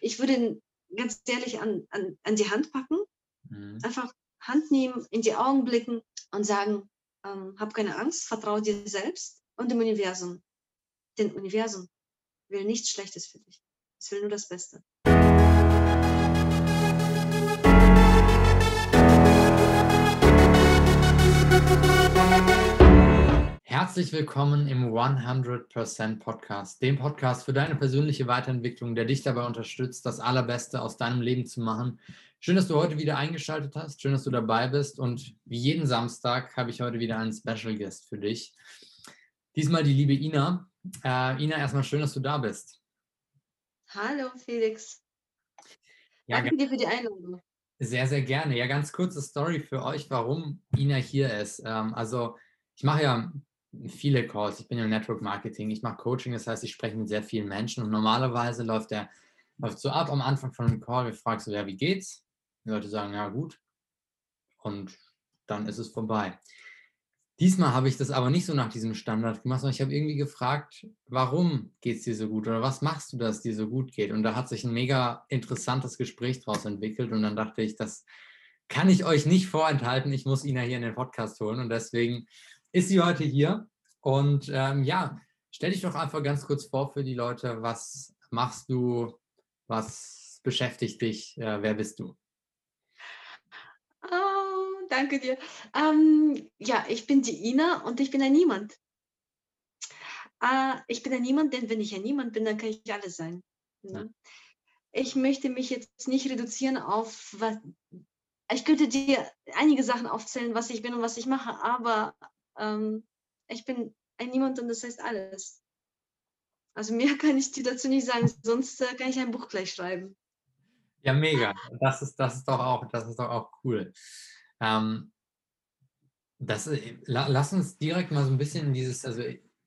Ich würde ihn ganz ehrlich an, an, an die Hand packen, mhm. einfach Hand nehmen, in die Augen blicken und sagen, ähm, hab keine Angst, vertraue dir selbst und dem Universum. Denn Universum will nichts Schlechtes für dich. Es will nur das Beste. Herzlich willkommen im 100% Podcast, dem Podcast für deine persönliche Weiterentwicklung, der dich dabei unterstützt, das Allerbeste aus deinem Leben zu machen. Schön, dass du heute wieder eingeschaltet hast, schön, dass du dabei bist und wie jeden Samstag habe ich heute wieder einen Special Guest für dich. Diesmal die liebe Ina. Äh, Ina, erstmal schön, dass du da bist. Hallo Felix. Ja, Danke dir für die Einladung. Sehr, sehr gerne. Ja, ganz kurze Story für euch, warum Ina hier ist. Ähm, also ich mache ja viele Calls. Ich bin im Network Marketing, ich mache Coaching, das heißt, ich spreche mit sehr vielen Menschen und normalerweise läuft der läuft so ab am Anfang von einem Call, wir fragen so, ja, wie geht's? Die Leute sagen, ja, gut. Und dann ist es vorbei. Diesmal habe ich das aber nicht so nach diesem Standard gemacht, sondern ich habe irgendwie gefragt, warum geht es dir so gut oder was machst du, dass es dir so gut geht? Und da hat sich ein mega interessantes Gespräch daraus entwickelt und dann dachte ich, das kann ich euch nicht vorenthalten. Ich muss Ina hier in den Podcast holen und deswegen ist sie heute hier. Und ähm, ja, stell dich doch einfach ganz kurz vor für die Leute. Was machst du? Was beschäftigt dich? Äh, wer bist du? Oh, danke dir. Ähm, ja, ich bin die Ina und ich bin ein Niemand. Äh, ich bin ein Niemand, denn wenn ich ein Niemand bin, dann kann ich alles sein. Ne? Ja. Ich möchte mich jetzt nicht reduzieren auf was. Ich könnte dir einige Sachen aufzählen, was ich bin und was ich mache, aber ähm, ich bin ein Niemand und das heißt alles. Also mehr kann ich dir dazu nicht sagen, sonst äh, kann ich ein Buch gleich schreiben. Ja, mega. Das ist, das ist doch auch, das ist doch auch cool. Ähm, das, äh, la, lass uns direkt mal so ein bisschen in dieses, also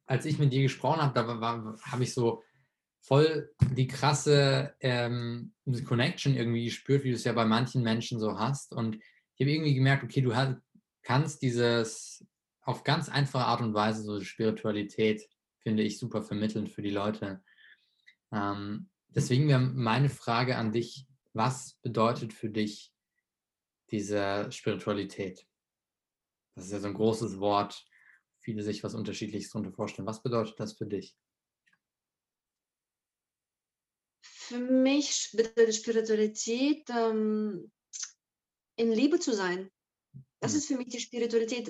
als ich mit dir gesprochen habe, da habe ich so voll die krasse ähm, Connection irgendwie gespürt, wie du es ja bei manchen Menschen so hast. Und ich habe irgendwie gemerkt, okay, du hast, kannst dieses auf ganz einfache Art und Weise so Spiritualität, finde ich, super vermittelnd für die Leute. Ähm, deswegen wäre meine Frage an dich, was bedeutet für dich diese Spiritualität? Das ist ja so ein großes Wort, viele sich was Unterschiedliches darunter vorstellen. Was bedeutet das für dich? Für mich bedeutet Spiritualität, ähm, in Liebe zu sein. Das hm. ist für mich die Spiritualität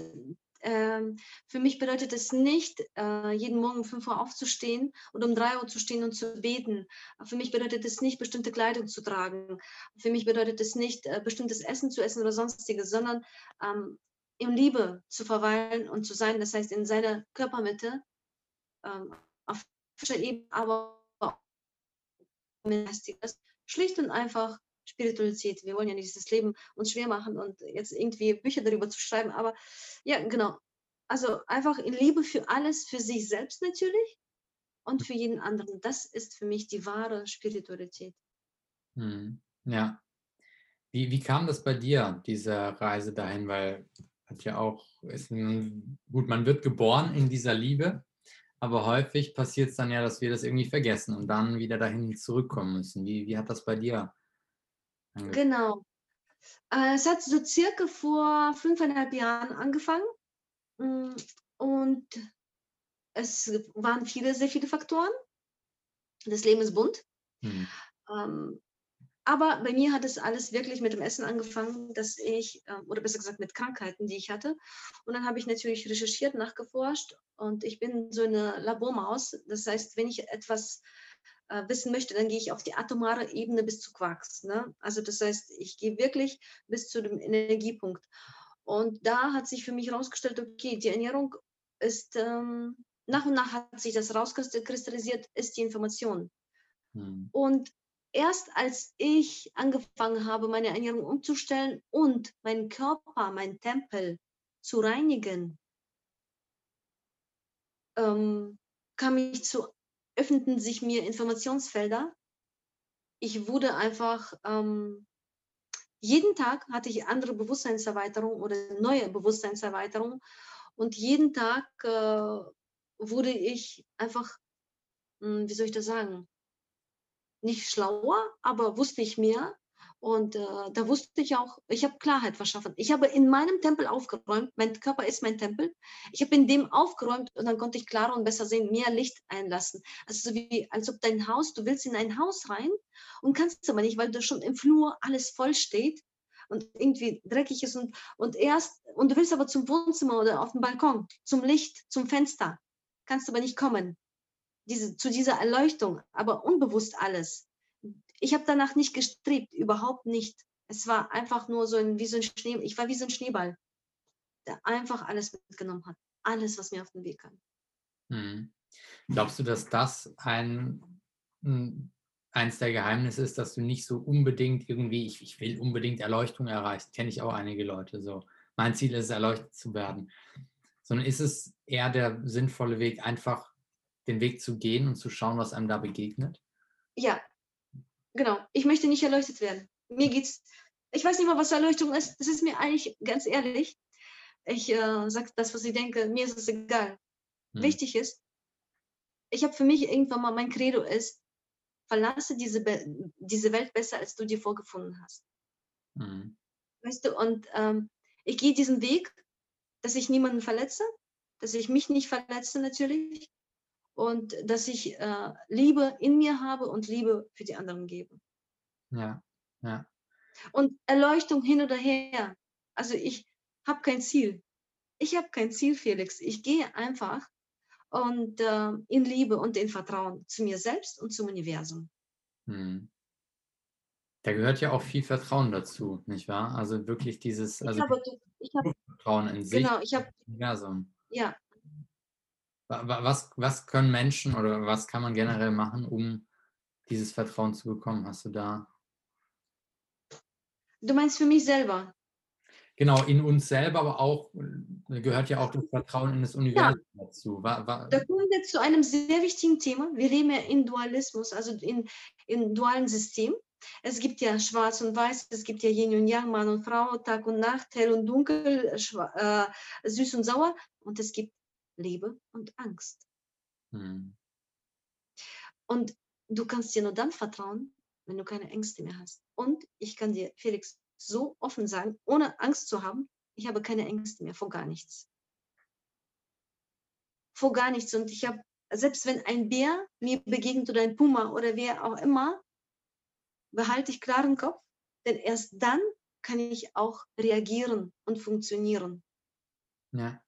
ähm, für mich bedeutet es nicht, äh, jeden Morgen um 5 Uhr aufzustehen und um 3 Uhr zu stehen und zu beten. Für mich bedeutet es nicht, bestimmte Kleidung zu tragen. Für mich bedeutet es nicht, äh, bestimmtes Essen zu essen oder sonstiges, sondern ähm, in Liebe zu verweilen und zu sein. Das heißt, in seiner Körpermitte, ähm, auf Ebene, aber schlicht und einfach Spiritualität. Wir wollen ja nicht das Leben uns schwer machen und jetzt irgendwie Bücher darüber zu schreiben, aber ja, genau. Also einfach in Liebe für alles, für sich selbst natürlich und für jeden anderen. Das ist für mich die wahre Spiritualität. Hm. Ja. Wie, wie kam das bei dir, diese Reise dahin? Weil hat ja auch, ist ein, gut, man wird geboren in dieser Liebe, aber häufig passiert es dann ja, dass wir das irgendwie vergessen und dann wieder dahin zurückkommen müssen. Wie, wie hat das bei dir Genau. Äh, es hat so circa vor fünfeinhalb Jahren angefangen. Mm, und es waren viele, sehr viele Faktoren. Das Leben ist bunt. Mhm. Ähm, aber bei mir hat es alles wirklich mit dem Essen angefangen, dass ich, ähm, oder besser gesagt mit Krankheiten, die ich hatte. Und dann habe ich natürlich recherchiert, nachgeforscht und ich bin so eine Labormaus. Das heißt, wenn ich etwas äh, wissen möchte, dann gehe ich auf die atomare Ebene bis zu Quarks. Ne? Also das heißt, ich gehe wirklich bis zu dem Energiepunkt. Und da hat sich für mich herausgestellt, okay, die Ernährung ist, ähm, nach und nach hat sich das rauskristallisiert, ist die Information. Hm. Und erst als ich angefangen habe, meine Ernährung umzustellen und meinen Körper, meinen Tempel zu reinigen, ähm, kam ich zu öffneten sich mir Informationsfelder. Ich wurde einfach, ähm, jeden Tag hatte ich andere Bewusstseinserweiterung oder neue Bewusstseinserweiterung und jeden Tag äh, wurde ich einfach, mh, hm, wie soll ich das sagen, nicht schlauer, aber wusste ich mehr. Und äh, da wusste ich auch, ich habe Klarheit verschaffen. Ich habe in meinem Tempel aufgeräumt, mein Körper ist mein Tempel. Ich habe in dem aufgeräumt und dann konnte ich klarer und besser sehen, mehr Licht einlassen. Also so wie, als ob dein Haus, du willst in ein Haus rein und kannst aber nicht, weil du schon im Flur alles voll steht und irgendwie dreckig ist und, und erst, und du willst aber zum Wohnzimmer oder auf den Balkon, zum Licht, zum Fenster, kannst aber nicht kommen. Diese, zu dieser Erleuchtung, aber unbewusst alles ich habe danach nicht gestrebt, überhaupt nicht. Es war einfach nur so ein, wie so ein Schnee, ich war wie so ein Schneeball, der einfach alles mitgenommen hat. Alles, was mir auf den Weg kam. Hm. Glaubst du, dass das ein, eins der Geheimnisse ist, dass du nicht so unbedingt irgendwie, ich, ich will unbedingt Erleuchtung erreichen, kenne ich auch einige Leute so. Mein Ziel ist, erleuchtet zu werden. Sondern ist es eher der sinnvolle Weg, einfach den Weg zu gehen und zu schauen, was einem da begegnet? Ja, genau, ich möchte nicht erleuchtet werden. Mir geht's, ich weiß nicht mal, was Erleuchtung ist. Das ist mir eigentlich ganz ehrlich. Ich äh, sage das, was ich denke, mir ist es egal. Hm. Wichtig ist, ich habe für mich irgendwann mal mein Credo ist, verlasse diese, diese Welt besser, als du dir vorgefunden hast. Hm. Weißt du, und ähm, ich gehe diesen Weg, dass ich niemanden verletze, dass ich mich nicht verletze natürlich, und dass ich äh, Liebe in mir habe und Liebe für die anderen gebe. Ja, ja. Und Erleuchtung hin oder her. Also ich habe kein Ziel. Ich habe kein Ziel, Felix. Ich gehe einfach und äh, in Liebe und in Vertrauen zu mir selbst und zum Universum. Hm. Da gehört ja auch viel Vertrauen dazu, nicht wahr? Also wirklich dieses also ich habe, ich habe, Vertrauen in sich, genau, ich habe, Universum. Ja, was, was können Menschen oder was kann man generell machen, um dieses Vertrauen zu bekommen? Hast du da? Du meinst für mich selber? Genau, in uns selber, aber auch äh, gehört ja auch das Vertrauen in das Universum ja. dazu. War, war, da kommen wir zu einem sehr wichtigen Thema. Wir leben ja in Dualismus, also in, in dualen System. Es gibt ja Schwarz und Weiß, es gibt ja Yin und Yang, Mann und Frau, Tag und Nacht, hell und dunkel, äh, süß und sauer. Und es gibt Liebe und Angst. Hm. Und du kannst dir nur dann vertrauen, wenn du keine Ängste mehr hast. Und ich kann dir, Felix, so offen sagen, ohne Angst zu haben, ich habe keine Ängste mehr vor gar nichts. Vor gar nichts. Und ich habe, selbst wenn ein Bär mir begegnet oder ein Puma oder wer auch immer, behalte ich klaren Kopf, denn erst dann kann ich auch reagieren und funktionieren. Ja.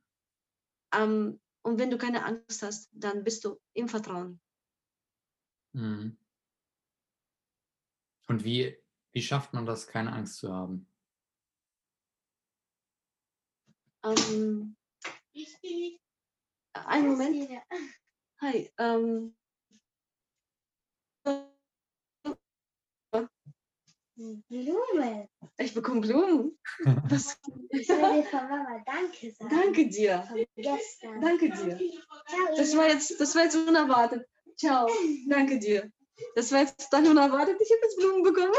Ähm, und wenn du keine Angst hast, dann bist du im Vertrauen. Mhm. Und wie, wie schafft man das, keine Angst zu haben? Ähm, einen Moment. Hi. Ähm, Blumen. Ich bekomme Blumen. Was? Ich will dir von Mama Danke sagen. Danke dir. gestern. Danke dir. Das war jetzt, das war jetzt unerwartet. Ciao. Danke dir. Das war jetzt dann unerwartet. Ich habe jetzt Blumen bekommen.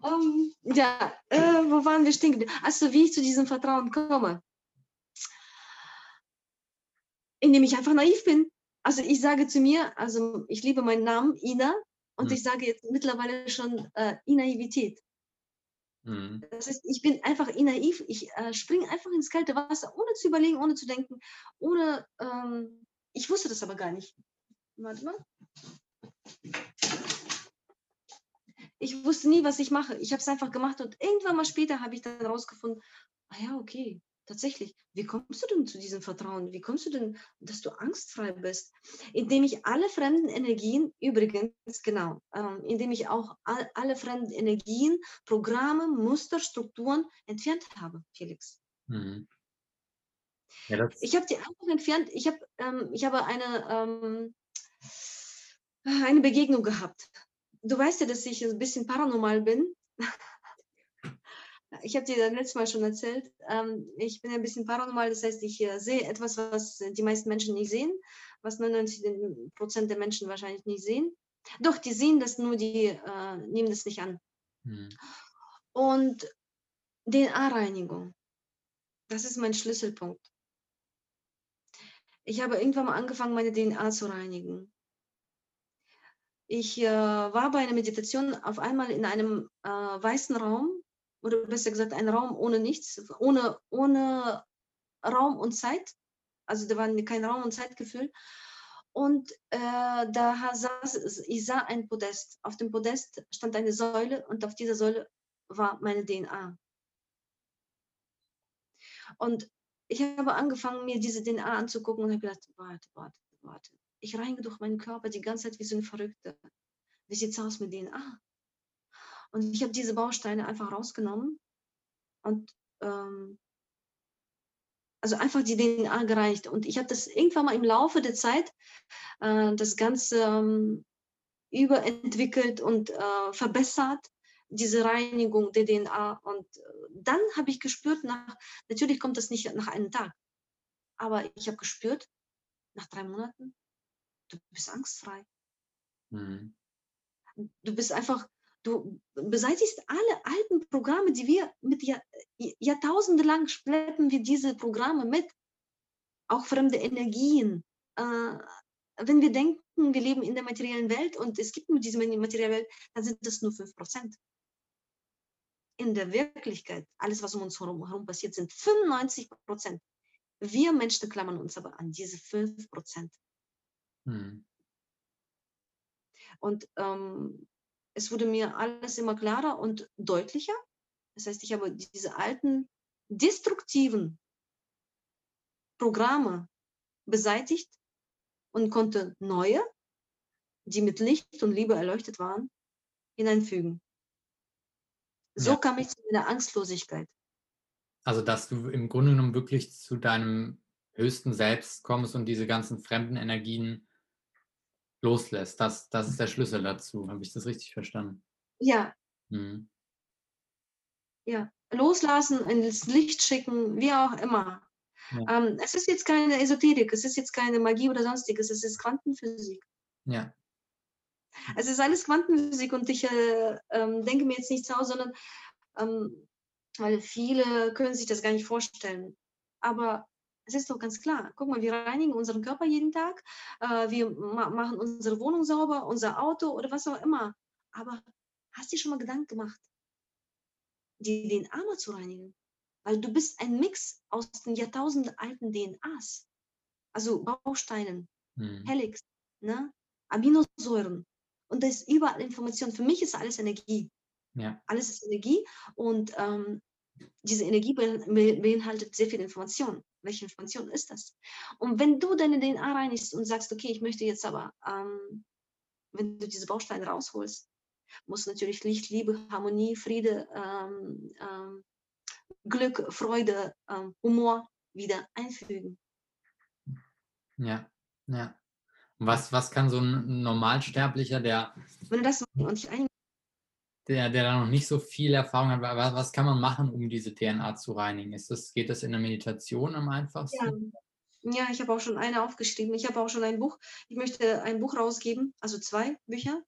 um, ähm, ja, äh, wo waren wir stehen geblieben? Also, wie ich zu diesem Vertrauen komme. Indem ich einfach naiv bin. Also ich sage zu mir, also ich liebe meinen Namen, Ina, und mhm. ich sage jetzt mittlerweile schon äh, Inaivität. Mhm. Das heißt, ich bin einfach naiv. Ich äh, springe einfach ins kalte Wasser, ohne zu überlegen, ohne zu denken, ohne. Ähm, ich wusste das aber gar nicht. Warte mal. Ich wusste nie, was ich mache. Ich habe es einfach gemacht und irgendwann mal später habe ich dann rausgefunden, ah ja, okay, tatsächlich, wie kommst du denn zu diesem Vertrauen? Wie kommst du denn, dass du angstfrei bist? Indem ich alle fremden Energien, übrigens, genau, ähm, indem ich auch all, alle fremden Energien, Programme, Muster, Strukturen entfernt habe, Felix. Mhm. Ja, ich habe die einfach entfernt. Ich habe ähm, ich habe eine, ähm, eine Begegnung gehabt. Du weißt ja, dass ich ein bisschen paranormal bin. Ich habe dir das letzte Mal schon erzählt, ähm, ich bin ein bisschen paranormal, das heißt, ich äh, sehe etwas, was die meisten Menschen nicht sehen, was 99 Prozent der Menschen wahrscheinlich nicht sehen. Doch, die sehen das, nur die äh, nehmen das nicht an. Hm. Und DNA-Reinigung, das ist mein Schlüsselpunkt. Ich habe irgendwann mal angefangen, meine DNA zu reinigen. ich äh, war bei einer Meditation auf einmal in einem äh, weißen Raum, oder besser gesagt, ein Raum ohne nichts, ohne, ohne Raum und Zeit. Also da war kein Raum und Zeitgefühl. Und äh, da saß, ich sah ein Podest. Auf dem Podest stand eine Säule und auf dieser Säule war meine DNA. Und ich habe angefangen, mir diese DNA anzugucken und habe gedacht, warte, warte, warte. Ich reinige durch meinen Körper die ganze Zeit wie so ein Verrückter. Wie sieht es aus mit DNA? Und ich habe diese Bausteine einfach rausgenommen und ähm, also einfach die DNA gereicht. Und ich habe das irgendwann mal im Laufe der Zeit äh, das Ganze ähm, überentwickelt und äh, verbessert, diese Reinigung der DNA. Und äh, dann habe ich gespürt, nach, natürlich kommt das nicht nach einem Tag, aber ich habe gespürt, nach drei Monaten, du bist angstfrei. Mhm. Du bist einfach, du beseitigst alle alten Programme, die wir mit Jahr, Jahrtausende lang schleppen wir diese Programme mit, auch fremde Energien. Äh, wenn wir denken, wir leben in der materiellen Welt und es gibt nur diese materielle Welt, dann sind das nur 5%. In der Wirklichkeit, alles, was um uns herum passiert, sind 95% Wir Menschen klammern uns aber an diese 5% Hm. Und ähm, es wurde mir alles immer klarer und deutlicher. Das heißt, ich habe diese alten destruktiven Programme beseitigt und konnte neue, die mit Licht und Liebe erleuchtet waren, hineinfügen. So ja. kam ich zu meiner Angstlosigkeit. Also, dass du im Grunde genommen wirklich zu deinem höchsten Selbst kommst und diese ganzen fremden Energien loslässt. Das, das ist der Schlüssel dazu. Habe ich das richtig verstanden? Ja. Mhm. Ja, loslassen, ins Licht schicken, wie auch immer. Ja. Ähm, es ist jetzt keine Esoterik, es ist jetzt keine Magie oder sonstiges, es ist Quantenphysik. Ja. Es ist alles Quantenphysik und ich äh, ähm, denke mir jetzt nichts aus, sondern ähm, weil viele können sich das gar nicht vorstellen. Aber es ist doch ganz klar. Guck mal, wir reinigen unseren Körper jeden Tag, äh, wir ma machen unsere Wohnung sauber, unser Auto oder was auch immer. Aber hast du dir schon mal Gedanken gemacht, die DNA mal zu reinigen? Weil du bist ein Mix aus den Jahrtausenden alten DNAs. Also Bausteinen, hm. Helix, ne? Aminosäuren. Und da ist überall Information. Für mich ist alles Energie. Ja. Alles ist Energie und ähm, diese Energie beinhaltet sehr viel Information. Welche Information ist das? Und wenn du deine DNA reinigst und sagst, okay, ich möchte jetzt aber, ähm, wenn du diese Bausteine rausholst, muss natürlich Licht, Liebe, Harmonie, Friede, ähm, ähm, Glück, Freude, ähm, Humor wieder einfügen. Ja, ja. Was, was kann so ein Normalsterblicher, der. Wenn du das und nicht ein der, der da noch nicht so viel Erfahrung hat, was, was kann man machen, um diese DNA zu reinigen? Ist das, geht das in der Meditation am einfachsten? Ja, ja ich habe auch schon eine aufgeschrieben. Ich habe auch schon ein Buch. Ich möchte ein Buch rausgeben, also zwei Bücher.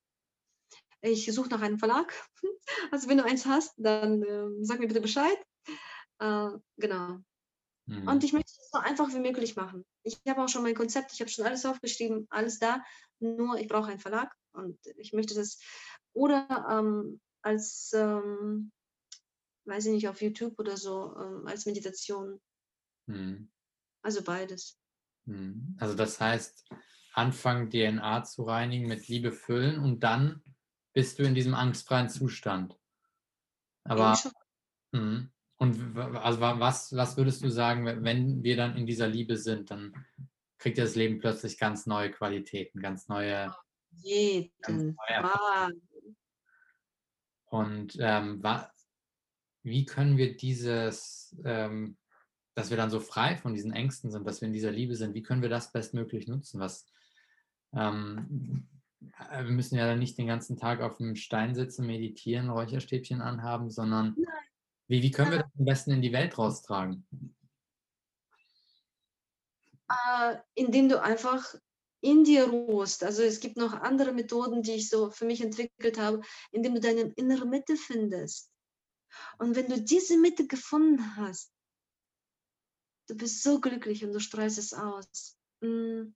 Ich suche nach einem Verlag. Also wenn du eins hast, dann äh, sag mir bitte Bescheid. Äh, genau. Mhm. Und ich möchte es so einfach wie möglich machen. Ich habe auch schon mein Konzept, ich habe schon alles aufgeschrieben, alles da. Nur ich brauche einen Verlag und ich möchte das oder ähm, als, ähm, weiß ich nicht, auf YouTube oder so, ähm, als Meditation. Mhm. Also beides. Mhm. Also das heißt, anfangen DNA zu reinigen, mit Liebe füllen und dann bist du in diesem angstfreien Zustand. Aber mh. und also was, was würdest du sagen, wenn wir dann in dieser Liebe sind, dann kriegt das Leben plötzlich ganz neue Qualitäten, ganz neue. Jeden. Ganz neue und ähm, wie können wir dieses, ähm, dass wir dann so frei von diesen Ängsten sind, dass wir in dieser Liebe sind, wie können wir das bestmöglich nutzen? Was, ähm, äh, wir müssen ja dann nicht den ganzen Tag auf dem Stein sitzen, meditieren, Räucherstäbchen anhaben, sondern wie, wie können wir das am besten in die Welt raustragen? Äh, indem du einfach in dir ruhst. Also es gibt noch andere Methoden, die ich so für mich entwickelt habe, indem du deine innere Mitte findest. Und wenn du diese Mitte gefunden hast, du bist so glücklich und du strahlst es aus. Hm,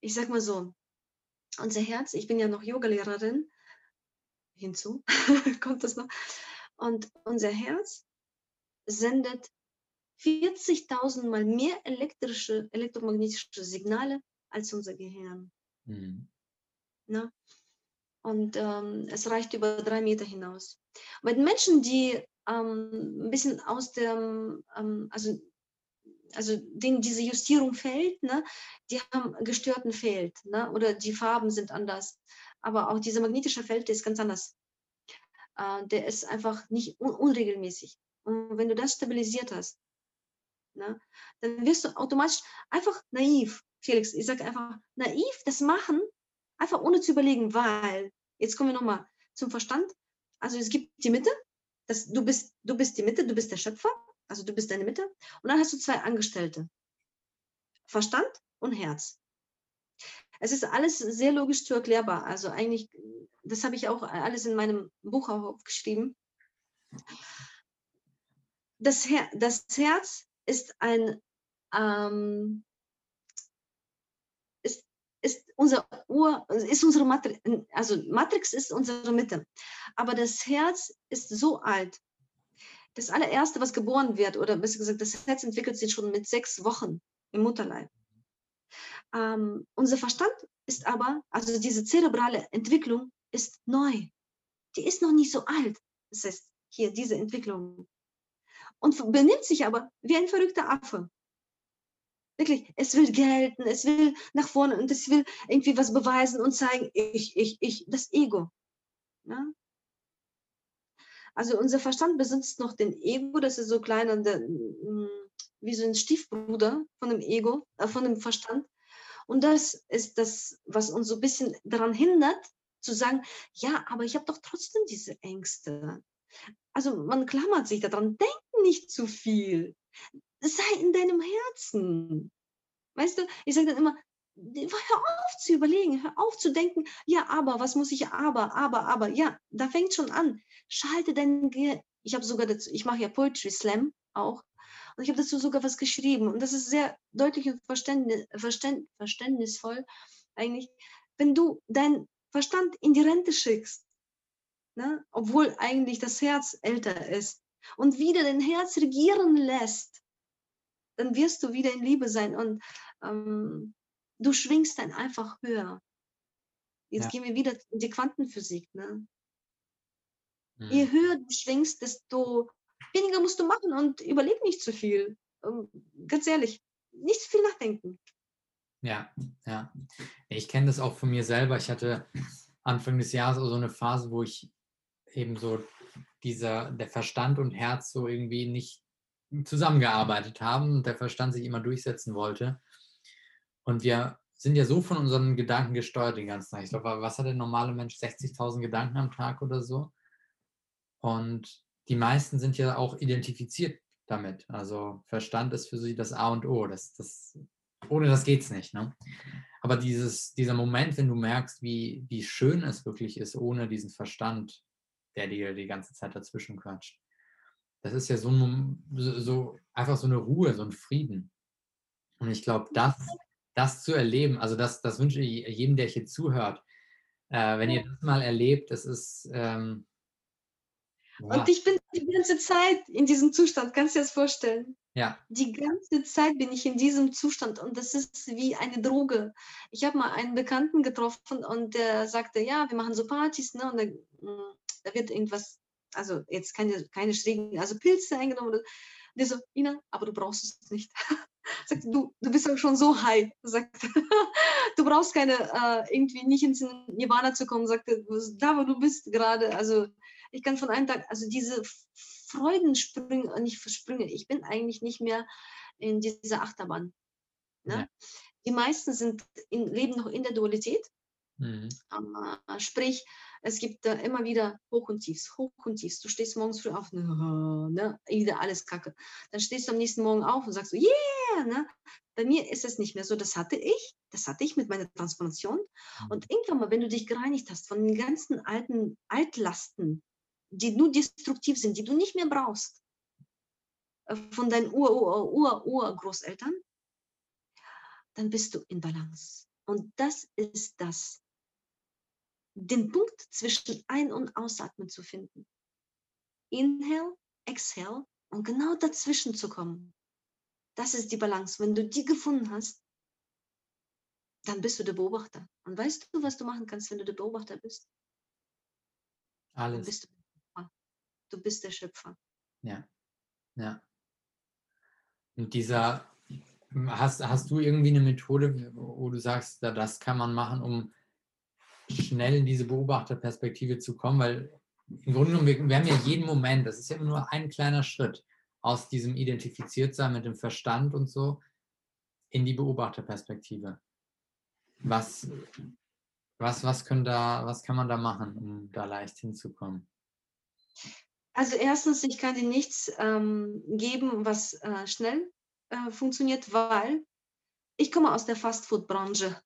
ich sag mal so, unser Herz, ich bin ja noch Yogalehrerin, hinzu kommt das noch, und unser Herz sendet 40.000 mal mehr elektrische, elektromagnetische Signale als unser Gehirn. Mhm. Ne? Und ähm, es reicht über drei Meter hinaus. Bei den Menschen, die ähm, ein bisschen aus dem, ähm, also, also denen diese Justierung fehlt, ne, die haben gestörten Feld ne, oder die Farben sind anders. Aber auch dieser magnetische Feld, der ist ganz anders. Äh, der ist einfach nicht un unregelmäßig. Und wenn du das stabilisiert hast, ne, dann wirst du automatisch einfach naiv. Felix, ich sage einfach naiv das machen, einfach ohne zu überlegen, weil, jetzt kommen wir nochmal zum Verstand. Also es gibt die Mitte, das, du, bist, du bist die Mitte, du bist der Schöpfer, also du bist deine Mitte. Und dann hast du zwei Angestellte. Verstand und Herz. Es ist alles sehr logisch zu erklärbar. Also eigentlich, das habe ich auch alles in meinem Buch aufgeschrieben. Das, Her das Herz ist ein ähm, ist, unser Ur, ist unsere Matrix, also Matrix ist unsere Mitte. Aber das Herz ist so alt. Das allererste, was geboren wird, oder besser gesagt, das Herz entwickelt sich schon mit sechs Wochen im Mutterleib. Ähm, unser Verstand ist aber, also diese zerebrale Entwicklung ist neu. Die ist noch nicht so alt. Das heißt, hier diese Entwicklung. Und benimmt sich aber wie ein verrückter Affe. Wirklich, es will gelten, es will nach vorne und es will irgendwie was beweisen und zeigen, ich, ich, ich, das Ego. Ja? Also unser Verstand besitzt noch den Ego, das ist so klein und der, mm, wie so ein Stiefbruder von dem Ego, äh, von dem Verstand. Und das ist das, was uns so ein bisschen daran hindert, zu sagen, ja, aber ich habe doch trotzdem diese Ängste. Also man klammert sich daran, denk nicht zu viel. Sei in deinem Herzen. Weißt du, ich sage dann immer, hör auf zu überlegen, hör auf zu denken, ja, aber, was muss ich, aber, aber, aber, ja, da fängt schon an. Schalte dein Gehirn. Ich habe sogar dazu, ich mache ja Poetry Slam auch. Und ich habe dazu sogar was geschrieben. Und das ist sehr deutlich und verständnis, verständ, verständnisvoll eigentlich, wenn du deinen Verstand in die Rente schickst, ne, obwohl eigentlich das Herz älter ist, und wieder dein Herz regieren lässt, dann wirst du wieder in Liebe sein und ähm, du schwingst dann einfach höher. Jetzt ja. gehen wir wieder in die Quantenphysik. Ne? Mhm. Je höher du schwingst, desto weniger musst du machen und überleg nicht zu viel. Ähm, ganz ehrlich, nicht zu viel nachdenken. Ja, ja. Ich kenne das auch von mir selber. Ich hatte Anfang des Jahres so eine Phase, wo ich eben so dieser, der Verstand und Herz so irgendwie nicht zusammengearbeitet haben und der Verstand sich immer durchsetzen wollte. Und wir sind ja so von unseren Gedanken gesteuert den ganzen Tag. Ich glaube, was hat der normale Mensch? 60.000 Gedanken am Tag oder so? Und die meisten sind ja auch identifiziert damit. Also Verstand ist für sie das A und O. Das, das, ohne das geht es nicht. Ne? Aber dieses, dieser Moment, wenn du merkst, wie, wie schön es wirklich ist, ohne diesen Verstand, der dir die ganze Zeit dazwischen quatscht. Das ist ja so, so einfach so eine Ruhe, so ein Frieden. Und ich glaube, das, das zu erleben, also das, das wünsche ich jedem, der hier zuhört. Äh, wenn ihr das mal erlebt, das ist, ähm, und ich bin die ganze Zeit in diesem Zustand, kannst du dir das vorstellen? Ja. Die ganze Zeit bin ich in diesem Zustand und das ist wie eine Droge. Ich habe mal einen Bekannten getroffen und der sagte, ja, wir machen so Partys, ne? Und da, hm, da wird irgendwas, also jetzt keine, keine schrägen, also Pilze eingenommen. Und der so, Ina, aber du brauchst es nicht. sagt, du, du bist schon so high. Sagt, du brauchst keine, äh, irgendwie nicht ins Nirvana zu kommen. Sagte, da wo du bist gerade, also ich kann von einem Tag, also diese Freudensprünge, äh, nicht Sprünge, ich bin eigentlich nicht mehr in dieser Achterbahn. Ne? Ja. Die meisten sind in, leben noch in der Dualität. Mhm. Äh, sprich, es gibt äh, immer wieder Hoch und Tiefs, Hoch und Tiefs. Du stehst morgens früh auf, ne, wieder alles Kacke. Dann stehst du am nächsten Morgen auf und sagst so, yeah, ne? Bei mir ist es nicht mehr so, das hatte ich, das hatte ich mit meiner Transformation. Mhm. Und irgendwann mal, wenn du dich gereinigt hast von den ganzen alten Altlasten, die nur destruktiv sind, die du nicht mehr brauchst, äh, von deinen Ur-Ur-Ur-Urgroßeltern, dann bist du in Balance. Und das ist das, den Punkt zwischen Ein- und Ausatmen zu finden. Inhale, Exhale und genau dazwischen zu kommen. Das ist die Balance. Wenn du die gefunden hast, dann bist du der Beobachter. Und weißt du, was du machen kannst, wenn du der Beobachter bist? Alles. bist du, der Schöpfer. du bist der Schöpfer. Ja. Ja. Und dieser, hast, hast du irgendwie eine Methode, wo du sagst, da, das kann man machen, um schnell in diese Beobachterperspektive zu kommen? Weil im Grunde genommen, wir, wir haben ja jeden Moment, das ist ja nur ein kleiner Schritt aus diesem Identifiziertsein mit dem Verstand und so in die Beobachterperspektive. Was, was, was, können da, was kann man da machen, um da leicht hinzukommen? Also erstens, ich kann dir nichts ähm, geben, was äh, schnell äh, funktioniert, weil ich komme aus der Fastfood-Branche.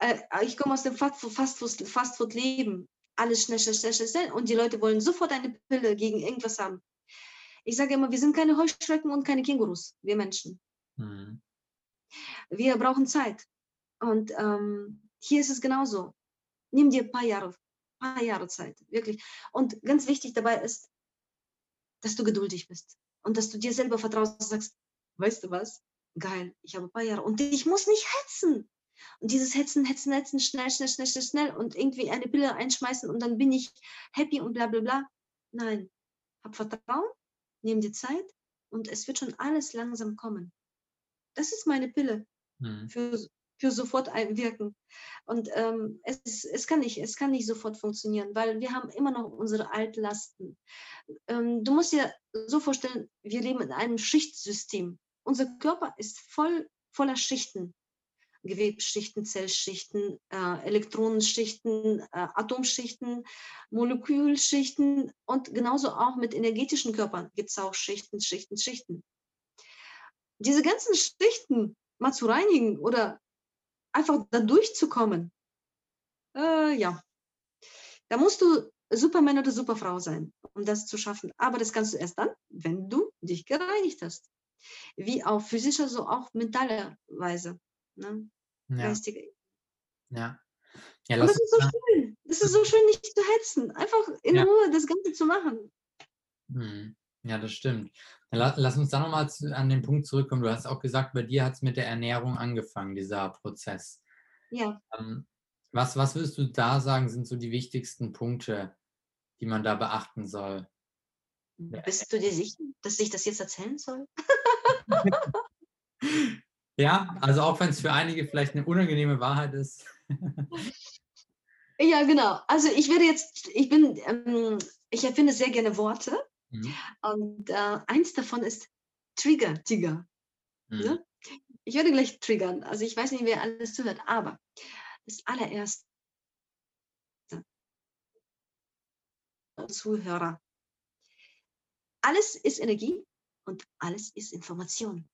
Äh, ich komme aus dem Fastfood-Leben. Fastfood Alles schnell, schnell, schnell, schnell, schnell. Und die Leute wollen sofort eine Pille gegen irgendwas haben. Ich sage immer, wir sind keine Heuschrecken und keine Kängurus, wir Menschen. Mhm. Wir brauchen Zeit. Und ähm, hier ist es genauso. Nimm dir ein paar Jahre, paar Jahre Zeit, wirklich. Und ganz wichtig dabei ist, dass du geduldig bist und dass du dir selber vertraust und sagst, weißt du was? Geil, ich habe ein paar Jahre und ich muss nicht hetzen. Und dieses Hetzen, Hetzen, Hetzen, schnell, schnell, schnell, schnell, schnell und irgendwie eine Pille einschmeißen und dann bin ich happy und bla bla bla. Nein, hab Vertrauen, nimm dir Zeit und es wird schon alles langsam kommen. Das ist meine Pille Mhm. für, für sofort einwirken. Und ähm, es, es, kann nicht, es kann nicht sofort funktionieren, weil wir haben immer noch unsere Altlasten. Ähm, du musst dir so vorstellen, wir leben in einem Schichtsystem. Unser Körper ist voll, voller Schichten. Gewebsschichten, Zellschichten, äh, Elektronenschichten, äh, Atomschichten, Molekülschichten und genauso auch mit energetischen Körpern gibt es auch Schichten, Schichten, Schichten. Diese ganzen Schichten mal zu reinigen oder einfach da durchzukommen, äh, ja, da musst du Superman oder Superfrau sein, um das zu schaffen. Aber das kannst du erst dann, wenn du dich gereinigt hast. Wie auf physischer, so auch mentaler Weise. Ne? Ja, Geistige. ja. Ja, lass das ist uns so schön. Das ist so schön, nicht zu hetzen. Einfach in Ja. Ruhe das Ganze zu machen. Hm, Ja, das stimmt. Dann lass uns da nochmal an den Punkt zurückkommen. Du hast auch gesagt, bei dir hat es mit der Ernährung angefangen, dieser Prozess. Ja. Ähm, was, was würdest du da sagen, sind so die wichtigsten Punkte, die man da beachten soll? Bist du dir sicher, dass ich das jetzt erzählen soll? Ja, also auch wenn es für einige vielleicht eine unangenehme Wahrheit ist. Ja, genau. Also ich werde jetzt, ich bin, ähm, ich erfinde sehr gerne Worte Mhm. und äh, eins davon ist Trigger, Tiger. Mhm. Ne? Ich werde gleich triggern. Also ich weiß nicht, wer alles zuhört, aber das allererste Zuhörer. Alles ist Energie und alles ist Information.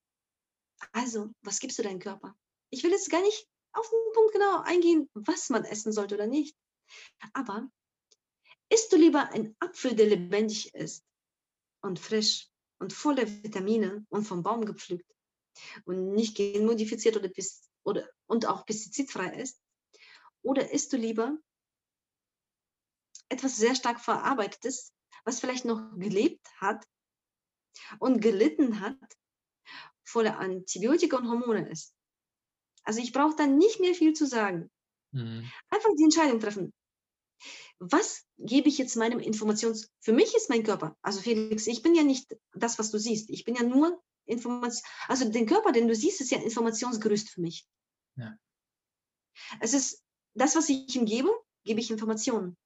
Also, was gibst du deinem Körper? Ich will jetzt gar nicht auf den Punkt genau eingehen, was man essen sollte oder nicht. Aber isst du lieber einen Apfel, der lebendig ist und frisch und voller Vitamine und vom Baum gepflückt und nicht genmodifiziert oder, oder und auch pestizidfrei ist? Oder isst du lieber etwas sehr stark verarbeitetes, was vielleicht noch gelebt hat und gelitten hat, voller Antibiotika und Hormone ist? Also ich brauche da nicht mehr viel zu sagen. Mhm. Einfach die Entscheidung treffen. Was gebe ich jetzt meinem Informations... Für mich ist mein Körper, also Felix, ich bin ja nicht das, was du siehst. Ich bin ja nur Information... Also den Körper, den du siehst, ist ja Informationsgerüst für mich. Ja. Es ist das, was ich ihm gebe, gebe ich Informationen.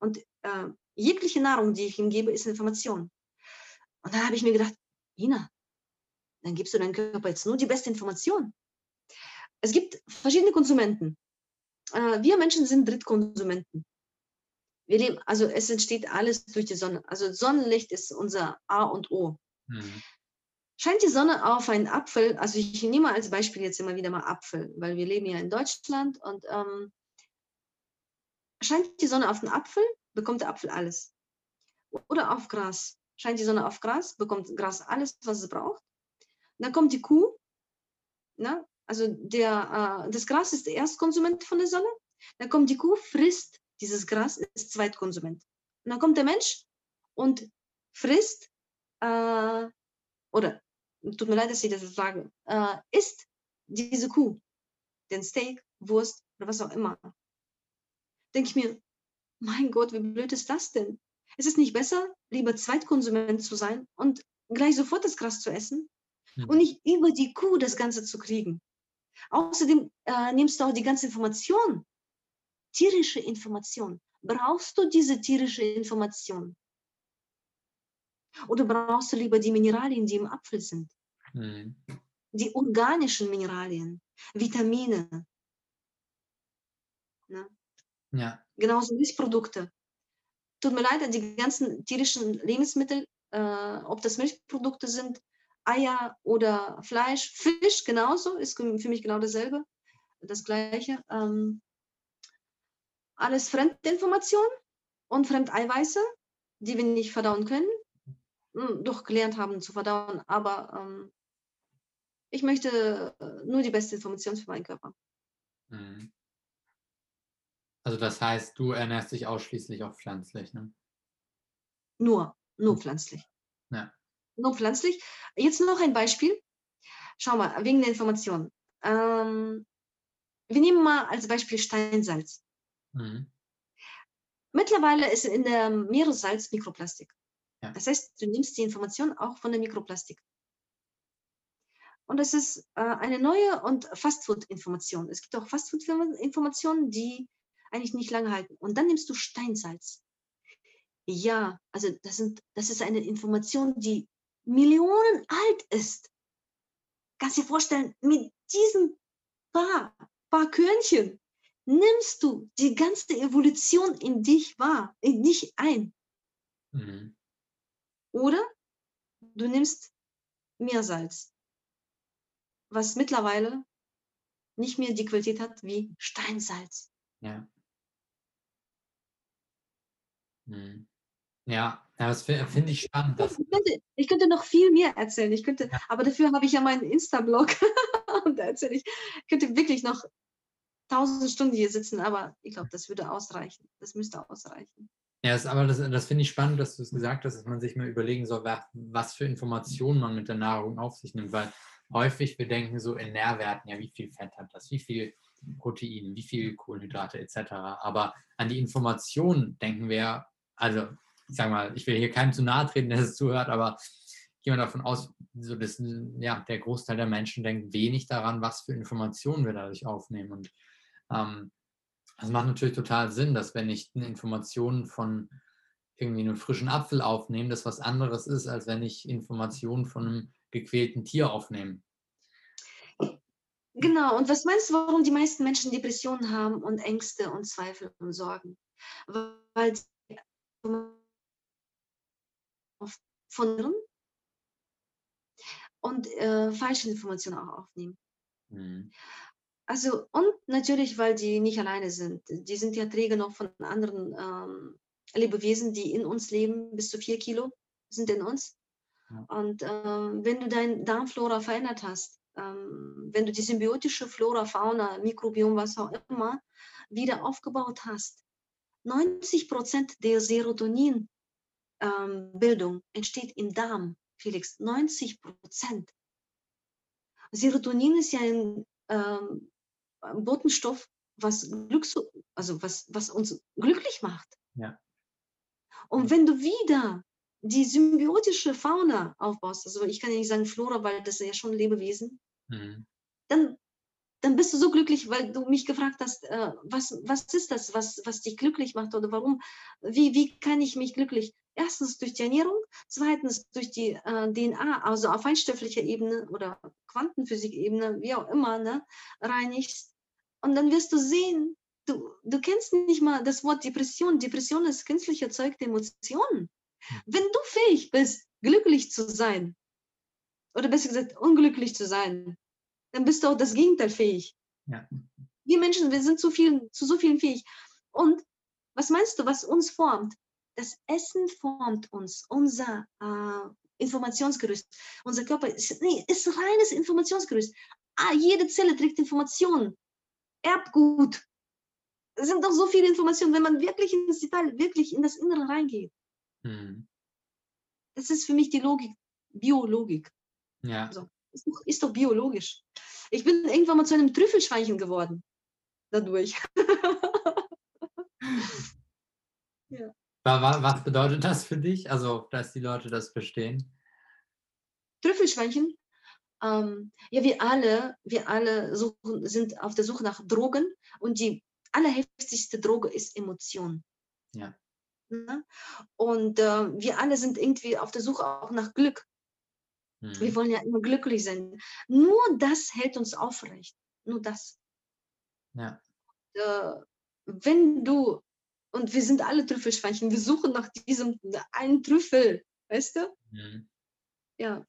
Und äh, jegliche Nahrung, die ich ihm gebe, ist Information. Und dann habe ich mir gedacht, Ina, dann gibst du deinem Körper jetzt nur die beste Information. Es gibt verschiedene Konsumenten. Äh, wir Menschen sind Drittkonsumenten. Wir leben, also es entsteht alles durch die Sonne. Also Sonnenlicht ist unser A und O. Mhm. Scheint die Sonne auf einen Apfel, also ich nehme als Beispiel jetzt immer wieder mal Apfel, weil wir leben ja in Deutschland und ähm, scheint die Sonne auf den Apfel, bekommt der Apfel alles. Oder auf Gras. Scheint die Sonne auf Gras, bekommt Gras alles, was es braucht. Dann kommt die Kuh. Ne? Also der, äh, das Gras ist der Erstkonsument von der Sonne. Dann kommt die Kuh, frisst dieses Gras ist Zweitkonsument. Und dann kommt der Mensch und frisst, äh, oder tut mir leid, dass ich das sage, äh, isst diese Kuh, den Steak, Wurst oder was auch immer. Denke ich mir, mein Gott, wie blöd ist das denn? Ist es nicht besser, lieber Zweitkonsument zu sein und gleich sofort das Gras zu essen Mhm. und nicht über die Kuh das Ganze zu kriegen? Außerdem äh, nimmst du auch die ganze Information, tierische Information. Brauchst du diese tierische Information? Oder brauchst du lieber die Mineralien, die im Apfel sind? Mhm. Die organischen Mineralien, Vitamine, ne? Ja. genauso Milchprodukte. Tut mir leid, die ganzen tierischen Lebensmittel, äh, ob das Milchprodukte sind, Eier oder Fleisch, Fisch genauso, ist für mich genau dasselbe, das gleiche. Ähm, alles Fremdinformation und Fremdeiweiße, die wir nicht verdauen können, hm, doch gelernt haben zu verdauen, aber ähm, ich möchte äh, nur die beste Information für meinen Körper. Mhm. Also das heißt, du ernährst dich ausschließlich auch pflanzlich, ne? Nur, nur pflanzlich. Ja. Nur pflanzlich. Jetzt noch ein Beispiel. Schau mal, wegen der Information. Ähm, wir nehmen mal als Beispiel Steinsalz. Mhm. Mittlerweile ist in der Meeressalz Mikroplastik. Ja. Das heißt, du nimmst die Information auch von der Mikroplastik. Und es ist äh, eine neue und Fastfood-Information. Es gibt auch Fastfood-Informationen, die eigentlich nicht lange halten. Und dann nimmst du Steinsalz. Ja, also das, sind, das ist eine Information, die Millionen alt ist. Kannst dir vorstellen, mit diesen paar, paar Körnchen nimmst du die ganze Evolution in dich wahr, in dich ein. Mhm. Oder du nimmst Meersalz, was mittlerweile nicht mehr die Qualität hat wie Steinsalz. Ja. Mhm. Ja, ja, das fi- finde ich spannend. Ich könnte, ich könnte noch viel mehr erzählen. Ich könnte, Ja. aber dafür habe ich ja meinen Insta-Blog. Und da erzähle ich, ich könnte wirklich noch tausend Stunden hier sitzen, aber ich glaube, das würde ausreichen. Das müsste ausreichen. ja, das, aber das, das finde ich spannend, dass du es gesagt hast, dass man sich mal überlegen soll, wa- was für Informationen man mit der Nahrung auf sich nimmt, weil häufig wir denken so in Nährwerten, ja, wie viel Fett hat das, wie viel Protein, wie viel Kohlenhydrate etc. Aber an die Informationen denken wir, also ich sage mal, ich will hier keinem zu nahe treten, der es zuhört, aber ich gehe mal davon aus, so dass, ja, der Großteil der Menschen denkt wenig daran, was für Informationen wir dadurch aufnehmen. Und ähm, das macht natürlich total Sinn, dass wenn ich eine Information von irgendwie einem frischen Apfel aufnehme, das was anderes ist, als wenn ich Informationen von einem gequälten Tier aufnehme. Genau. Und was meinst du, warum die meisten Menschen Depressionen haben und Ängste und Zweifel und Sorgen? Weil auf- von anderen und äh, falsche Informationen auch aufnehmen. Mhm. Also, und natürlich, weil die nicht alleine sind. Die sind ja Träger noch von anderen ähm, Lebewesen, die in uns leben. Bis zu vier Kilo sind in uns. Ja. Und ähm, wenn du dein Darmflora verändert hast, ähm, wenn du die symbiotische Flora, Fauna, Mikrobiom, was auch immer, wieder aufgebaut hast, 90 Prozent der Serotonin-Bildung entsteht im Darm, Felix. 90 Prozent. Serotonin ist ja ein ähm, Botenstoff, was, Glücks also was, was uns glücklich macht. Ja. Und wenn du wieder die symbiotische Fauna aufbaust, also ich kann ja nicht sagen Flora, weil das ist ja schon Lebewesen, Mhm. dann, dann bist du so glücklich, weil du mich gefragt hast, äh, was, was ist das, was, was dich glücklich macht oder warum, wie, wie kann ich mich glücklich? Erstens durch die Ernährung, zweitens durch die äh, DNA, also auf feinstofflicher Ebene oder Quantenphysik-Ebene, wie auch immer, ne, reinigst. Und dann wirst du sehen, du, du kennst nicht mal das Wort Depression. Depression ist künstlich erzeugte Emotionen. Wenn du fähig bist, glücklich zu sein, oder besser gesagt, unglücklich zu sein, dann bist du auch das Gegenteil fähig. Ja. Wir Menschen, wir sind zu, vielen, zu so vielen fähig. Und was meinst du, was uns formt? Das Essen formt uns, unser äh, Informationsgerüst. Unser Körper ist, nee, ist reines Informationsgerüst. Ah, jede Zelle trägt Informationen. Erbgut. Es sind doch so viele Informationen, wenn man wirklich ins Detail, wirklich in das Innere reingeht. Hm. Das ist für mich die Logik, Biologik. Ja. So. Ist, doch, ist doch biologisch. Ich bin irgendwann mal zu einem Trüffelschweinchen geworden. Dadurch. Wa- Was bedeutet das für dich? Also, dass die Leute das verstehen? Trüffelschweinchen. Ähm, ja, wir alle, wir alle suchen, sind auf der Suche nach Drogen und die allerheftigste Droge ist Emotion. Ja. Ne? Und äh, wir alle sind irgendwie auf der Suche auch nach Glück. Wir Hm. wollen ja immer glücklich sein. Nur das hält uns aufrecht. Nur das. Ja. Äh, wenn du, und wir sind alle Trüffelschweinchen, wir suchen nach diesem einen Trüffel, weißt du? Hm. Ja,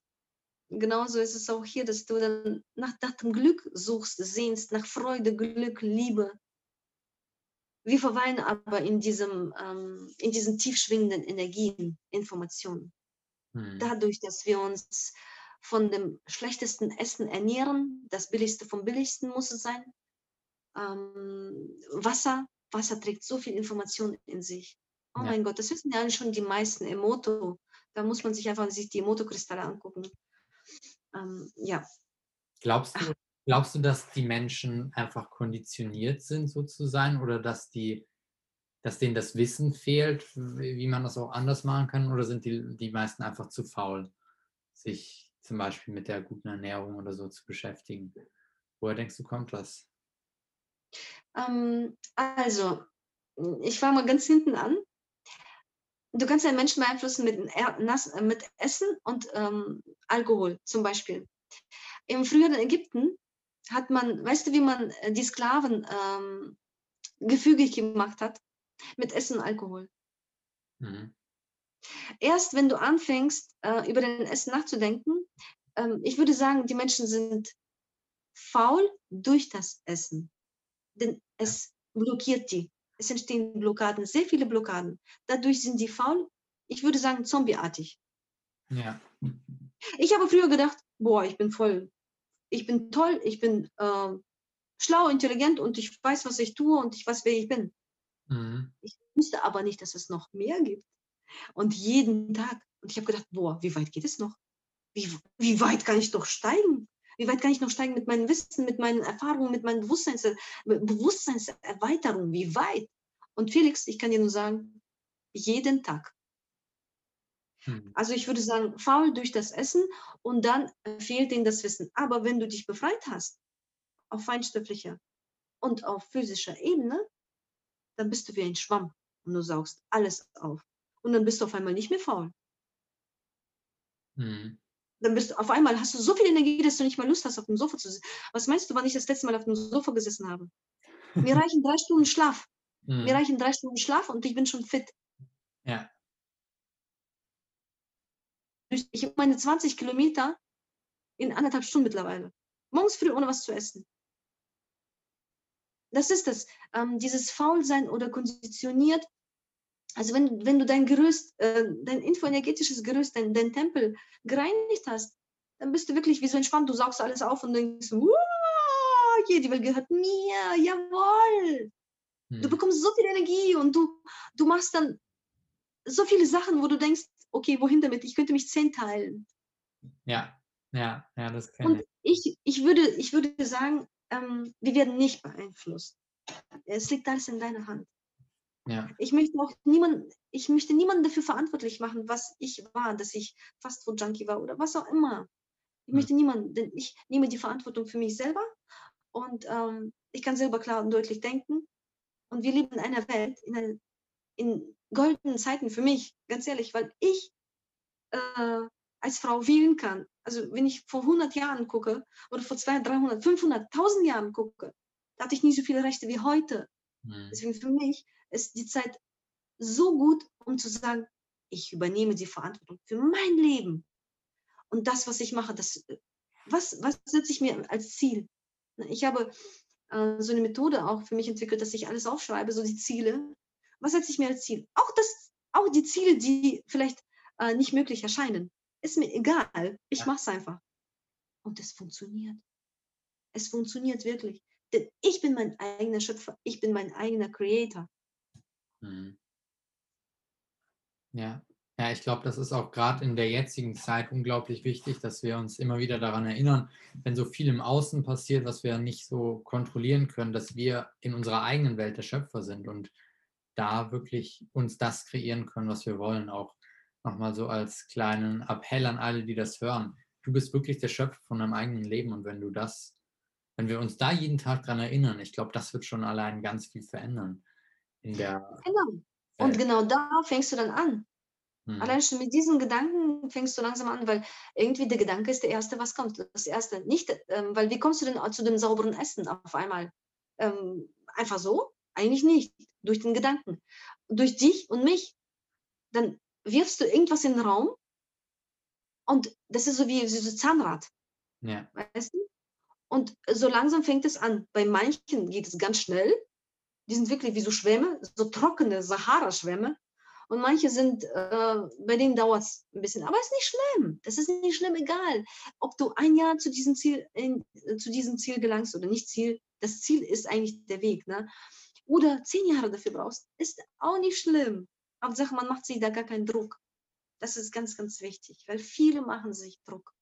genauso ist es auch hier, dass du dann nach, nach dem Glück suchst, sehnst, nach Freude, Glück, Liebe. Wir verweilen aber in diesem, ähm, in diesen tief schwingenden Energien, Informationen. Hm. Dadurch, dass wir uns von dem schlechtesten Essen ernähren, das billigste vom billigsten muss es sein. Ähm, Wasser, Wasser trägt so viel Information in sich. Oh Ja. mein Gott, das wissen ja schon die meisten Emoto. Da muss man sich einfach sich die Emoto-Kristalle angucken. Ähm, ja, Glaubst du, glaubst du, dass die Menschen einfach konditioniert sind, so zu sein, oder dass die, dass denen das Wissen fehlt, wie wie man das auch anders machen kann, oder sind die, die meisten einfach zu faul, sich zum Beispiel mit der guten Ernährung oder so zu beschäftigen? Woher denkst du, kommt das? Ähm, also, ich fange mal ganz hinten an. Du kannst einen Menschen beeinflussen mit, Nass- äh, mit Essen und ähm, Alkohol zum Beispiel. Im früheren Ägypten hat man, weißt du, wie man äh, die Sklaven ähm, gefügig gemacht hat? Mit Essen und Alkohol. Mhm. Erst wenn du anfängst, äh, über dein Essen nachzudenken, ähm, ich würde sagen, die Menschen sind faul durch das Essen. Denn es blockiert die. Es entstehen Blockaden, sehr viele Blockaden. Dadurch sind die faul, ich würde sagen, zombieartig. Ja. Ich habe früher gedacht, boah, ich bin voll, ich bin toll, ich bin äh, schlau, intelligent und ich weiß, was ich tue und ich weiß, wer ich bin. Mhm. Ich wusste aber nicht, dass es noch mehr gibt. Und jeden Tag. Und ich habe gedacht, boah, wie weit geht es noch? Wie, wie weit kann ich noch steigen? Wie weit kann ich noch steigen mit meinem Wissen, mit meinen Erfahrungen, mit meinen Bewusstseins Bewusstseinserweiterung? Wie weit? Und Felix, ich kann dir nur sagen, jeden Tag. Mhm. Also ich würde sagen, faul durch das Essen und dann äh, fehlt ihnen das Wissen. Aber wenn du dich befreit hast, auf feinstofflicher und auf physischer Ebene, dann bist du wie ein Schwamm und du saugst alles auf. Und dann bist du auf einmal nicht mehr faul. Mhm. Dann bist du auf einmal hast du so viel Energie, dass du nicht mal Lust hast, auf dem Sofa zu sitzen. Was meinst du, wann ich das letzte Mal auf dem Sofa gesessen habe? Mir reichen drei Stunden Schlaf. Mir Mhm. reichen drei Stunden Schlaf und ich bin schon fit. Ja. Ich habe meine 20 Kilometer in anderthalb Stunden mittlerweile. Morgens früh ohne was zu essen. Das ist das. Ähm, dieses Faulsein oder konditioniert. Also wenn, wenn du dein Gerüst, äh, dein infoenergetisches Gerüst, dein, dein Tempel gereinigt hast, dann bist du wirklich wie so Schwamm. Du saugst alles auf und denkst, die Welt gehört mir, jawohl. Du Mhm. bekommst so viel Energie und du, du machst dann so viele Sachen, wo du denkst, okay, wohin damit? Ich könnte mich zehn teilen. Ja. Ja. Ja, das Und ich. ich, ich, würde, ich würde sagen, ähm, wir werden nicht beeinflusst. Es liegt alles in deiner Hand. Ja. Ich möchte auch niemanden, ich möchte niemanden dafür verantwortlich machen, was ich war, dass ich Fastfood-Junkie war oder was auch immer. Ich möchte niemanden, denn ich nehme die Verantwortung für mich selber und ähm, ich kann selber klar und deutlich denken. Und wir leben in einer Welt, in, einer, in goldenen Zeiten für mich, ganz ehrlich, weil ich äh, als Frau wählen kann. Also wenn ich vor 100 Jahren gucke oder vor 200, 300, 500, 1000 Jahren gucke, da hatte ich nie so viele Rechte wie heute. Mhm. Deswegen für mich ist die Zeit so gut, um zu sagen, ich übernehme die Verantwortung für mein Leben. Und das, was ich mache, das, äh, was, was setze ich mir als Ziel? Ich habe äh, so eine Methode auch für mich entwickelt, dass ich alles aufschreibe, so die Ziele. Was setze ich mir als Ziel? Auch, das, auch die Ziele, die vielleicht äh, nicht möglich erscheinen. Ist mir egal. Ich mache es einfach. Und es funktioniert. Es funktioniert wirklich. Denn ich bin mein eigener Schöpfer, ich bin mein eigener Creator. Mhm. Ja. Ja, ich glaube, das ist auch gerade in der jetzigen Zeit unglaublich wichtig, dass wir uns immer wieder daran erinnern, wenn so viel im Außen passiert, was wir nicht so kontrollieren können, dass wir in unserer eigenen Welt der Schöpfer sind und da wirklich uns das kreieren können, was wir wollen. Auch nochmal so als kleinen Appell an alle, die das hören. Du bist wirklich der Schöpfer von deinem eigenen Leben und wenn du das, wenn wir uns da jeden Tag daran erinnern, ich glaube, das wird schon allein ganz viel verändern der. Genau. Und genau da fängst du dann an. Mhm. Allein schon mit diesen Gedanken fängst du langsam an, weil irgendwie der Gedanke ist der erste, was kommt. Das erste. Nicht, ähm, weil wie kommst du denn zu dem sauberen Essen auf einmal? Ähm, einfach so? Eigentlich nicht. Durch den Gedanken. Durch dich und mich. Dann wirfst du irgendwas in den Raum und das ist so wie, wie so ein Zahnrad. Ja. Weißt du? Und so langsam fängt es an. Bei manchen geht es ganz schnell. Die sind wirklich wie so Schwämme, so trockene Sahara-Schwämme. Und manche sind, äh, bei denen dauert es ein bisschen. Aber es ist nicht schlimm. Das ist nicht schlimm, egal. Ob du ein Jahr zu diesem Ziel, in, äh, zu diesem Ziel gelangst oder nicht Ziel. Das Ziel ist eigentlich der Weg. Ne? Oder zehn Jahre dafür brauchst, ist auch nicht schlimm. Hauptsache, man macht sich da gar keinen Druck. Das ist ganz, ganz wichtig, weil viele machen sich Druck.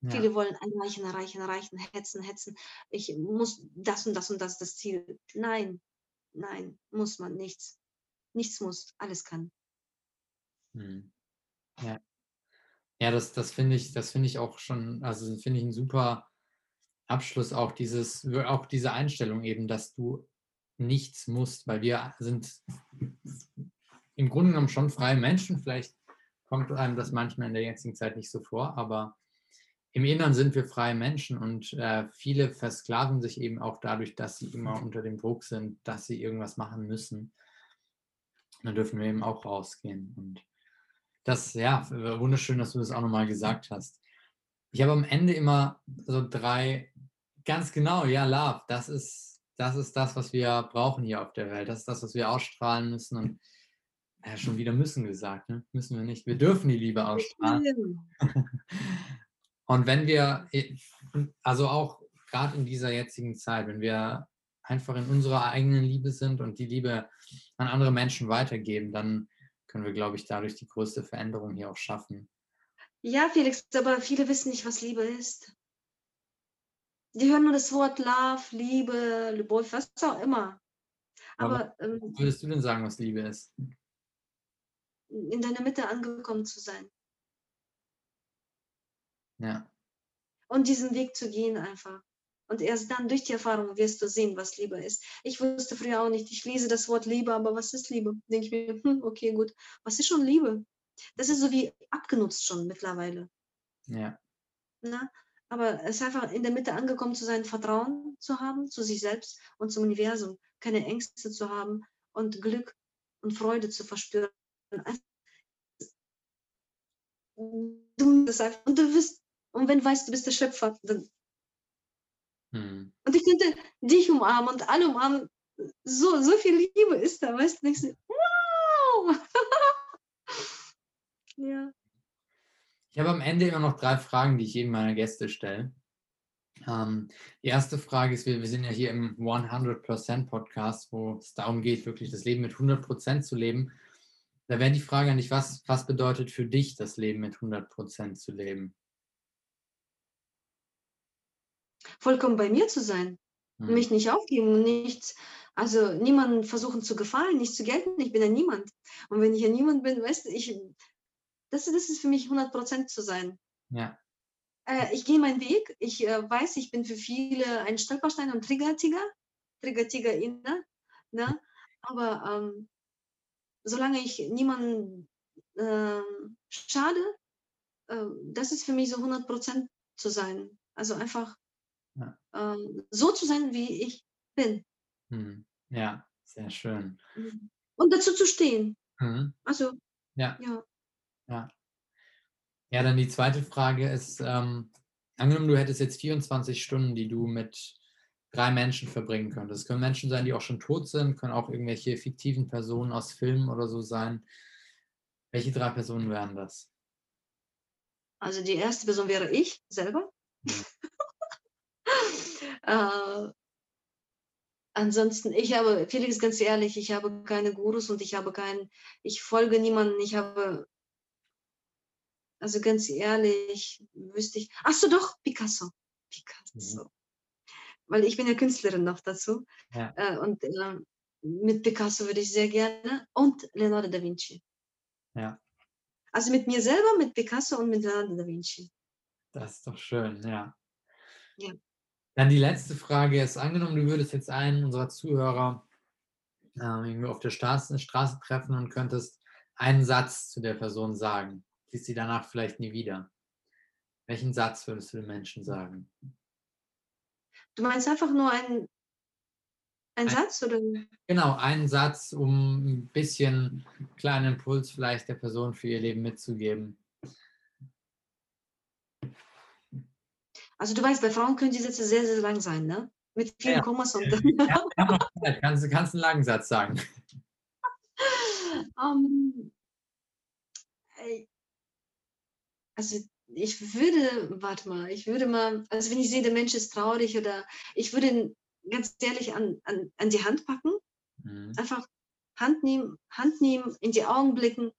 Ja. Viele wollen erreichen, erreichen, erreichen, hetzen, hetzen. Ich muss das und das und das das Ziel. Nein, nein, muss man nichts. Nichts muss, alles kann. Hm. Ja, ja das, das finde ich, das finde ich auch schon, also finde ich ein super Abschluss, auch dieses, auch diese Einstellung eben, dass du nichts musst, weil wir sind im Grunde genommen schon freie Menschen. Vielleicht kommt einem das manchmal in der jetzigen Zeit nicht so vor, aber im Inneren sind wir freie Menschen und äh, viele versklaven sich eben auch dadurch, dass sie immer unter dem Druck sind, dass sie irgendwas machen müssen. Da dürfen wir eben auch rausgehen. Und das, ja, wunderschön, dass du das auch nochmal gesagt hast. Ich habe am Ende immer so drei, ganz genau, ja, Love, das ist, das ist das, was wir brauchen hier auf der Welt. Das ist das, was wir ausstrahlen müssen. Und ja, schon wieder müssen gesagt, ne? Müssen wir nicht. Wir dürfen die Liebe ausstrahlen. Und wenn wir, also auch gerade in dieser jetzigen Zeit, wenn wir einfach in unserer eigenen Liebe sind und die Liebe an andere Menschen weitergeben, dann können wir, glaube ich, dadurch die größte Veränderung hier auch schaffen. Ja, Felix, aber viele wissen nicht, was Liebe ist. Die hören nur das Wort Love, Liebe, Liebe, was auch immer. Aber, aber ähm, würdest du denn sagen, was Liebe ist? In deiner Mitte angekommen zu sein. Ja. Und diesen Weg zu gehen einfach. Und erst dann durch die Erfahrung wirst du sehen, was Liebe ist. Ich wusste früher auch nicht, ich lese das Wort Liebe, aber was ist Liebe? Denke ich mir, hm, okay, gut. Was ist schon Liebe? Das ist so wie abgenutzt schon mittlerweile. Ja. Na? Aber es ist einfach in der Mitte angekommen zu sein, Vertrauen zu haben zu sich selbst und zum Universum, keine Ängste zu haben und Glück und Freude zu verspüren. Du, das einfach, und du wirst, und wenn du weißt, du bist der Schöpfer, dann hm. Und ich könnte dich umarmen und alle umarmen. So, so viel Liebe ist da, weißt du? So, wow! ja. Ich habe am Ende immer noch drei Fragen, die ich jedem meiner Gäste stelle. Ähm, die erste Frage ist, wir, wir sind ja hier im 100% Podcast, wo es darum geht, wirklich das Leben mit 100% zu leben. Da wäre die Frage an dich, was, was bedeutet für dich das Leben mit 100% zu leben? Vollkommen bei mir zu sein. Mhm. Mich nicht aufgeben, nichts, also niemandem versuchen zu gefallen, nicht zu gelten. Ich bin ja niemand. Und wenn ich ja niemand bin, weißt du, ich, das, das ist für mich 100 Prozent zu sein. Ja. Äh, ich gehe meinen Weg. Ich äh, weiß, ich bin für viele ein Stolperstein und Trigger-Tiger. Trigger-Tiger inne. Ne? Aber ähm, solange ich niemanden äh, schade, das ist für mich so 100 Prozent zu sein. Also einfach ähm, so zu sein, wie ich bin. Hm. Ja, sehr schön. Mhm. Und dazu zu stehen. Mhm. Also, ja. ja. Ja. Ja, dann die zweite Frage ist, ähm, angenommen, du hättest jetzt 24 Stunden, die du mit drei Menschen verbringen könntest. Es können Menschen sein, die auch schon tot sind, können auch irgendwelche fiktiven Personen aus Filmen oder so sein. Welche drei Personen wären das? Also die erste Person wäre ich selber. Mhm. Äh, ansonsten, ich habe, Felix, ganz ehrlich, ich habe keine Gurus und ich habe keinen, ich folge niemanden, ich habe, also ganz ehrlich, wüsste ich, ach so doch, Picasso. Picasso. Mhm. Weil ich bin ja Künstlerin noch dazu. Ja. Äh, und äh, mit Picasso würde ich sehr gerne und Leonardo da Vinci. Ja. Also mit mir selber, mit Picasso und mit Leonardo da Vinci. Das ist doch schön, ja. Ja. Dann die letzte Frage ist, angenommen, du würdest jetzt einen unserer Zuhörer äh, irgendwie auf der Straße, Straße treffen und könntest einen Satz zu der Person sagen, siehst sie danach vielleicht nie wieder. Welchen Satz würdest du den Menschen sagen? Du meinst einfach nur einen, einen ein, Satz? Oder? Genau, einen Satz, um ein bisschen kleinen Impuls vielleicht der Person für ihr Leben mitzugeben. Also du weißt, bei Frauen können die Sätze sehr, sehr lang sein, ne? Mit vielen ja. Kommas und dann. Ja, kannst, du kannst einen langen Satz sagen. Um, ähm, also ich würde, warte mal, ich würde mal, also wenn ich sehe, der Mensch ist traurig oder ich würde ihn ganz ehrlich an, an, an die Hand packen, mhm. einfach Hand nehmen, Hand nehmen, in die Augen blicken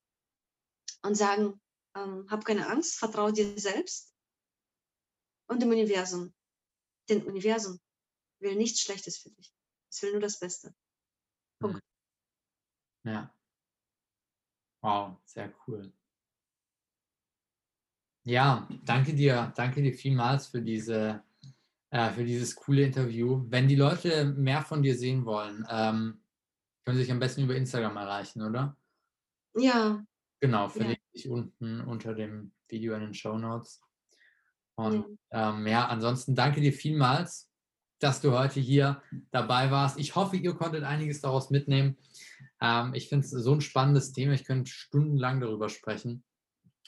und sagen, ähm, hab keine Angst, vertraue dir selbst und dem Universum. Denn Universum will nichts Schlechtes für dich. Es will nur das Beste. Punkt. Ja. Wow, sehr cool. Ja, danke dir, danke dir vielmals für diese, äh, für dieses coole Interview. Wenn die Leute mehr von dir sehen wollen, ähm, können sie sich am besten über Instagram erreichen, oder? Ja. Genau, verlinke ja. ich unten unter dem Video in den Show Notes. Und ja. Ähm, ja, ansonsten danke dir vielmals, dass du heute hier dabei warst. Ich hoffe, ihr konntet einiges daraus mitnehmen. Ähm, ich finde es so ein spannendes Thema. Ich könnte stundenlang darüber sprechen.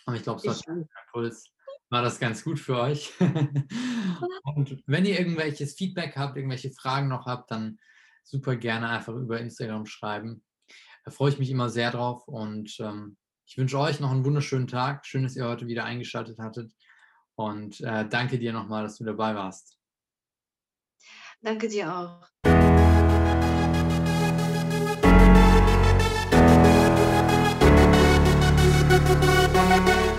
Aber ich glaube, so ein Impuls war das ganz gut für euch. Und wenn ihr irgendwelches Feedback habt, irgendwelche Fragen noch habt, dann super gerne einfach über Instagram schreiben. Da freue ich mich immer sehr drauf und ähm, ich wünsche euch noch einen wunderschönen Tag. Schön, dass ihr heute wieder eingeschaltet hattet. Und äh, danke dir nochmal, dass du dabei warst. Danke dir auch. Musik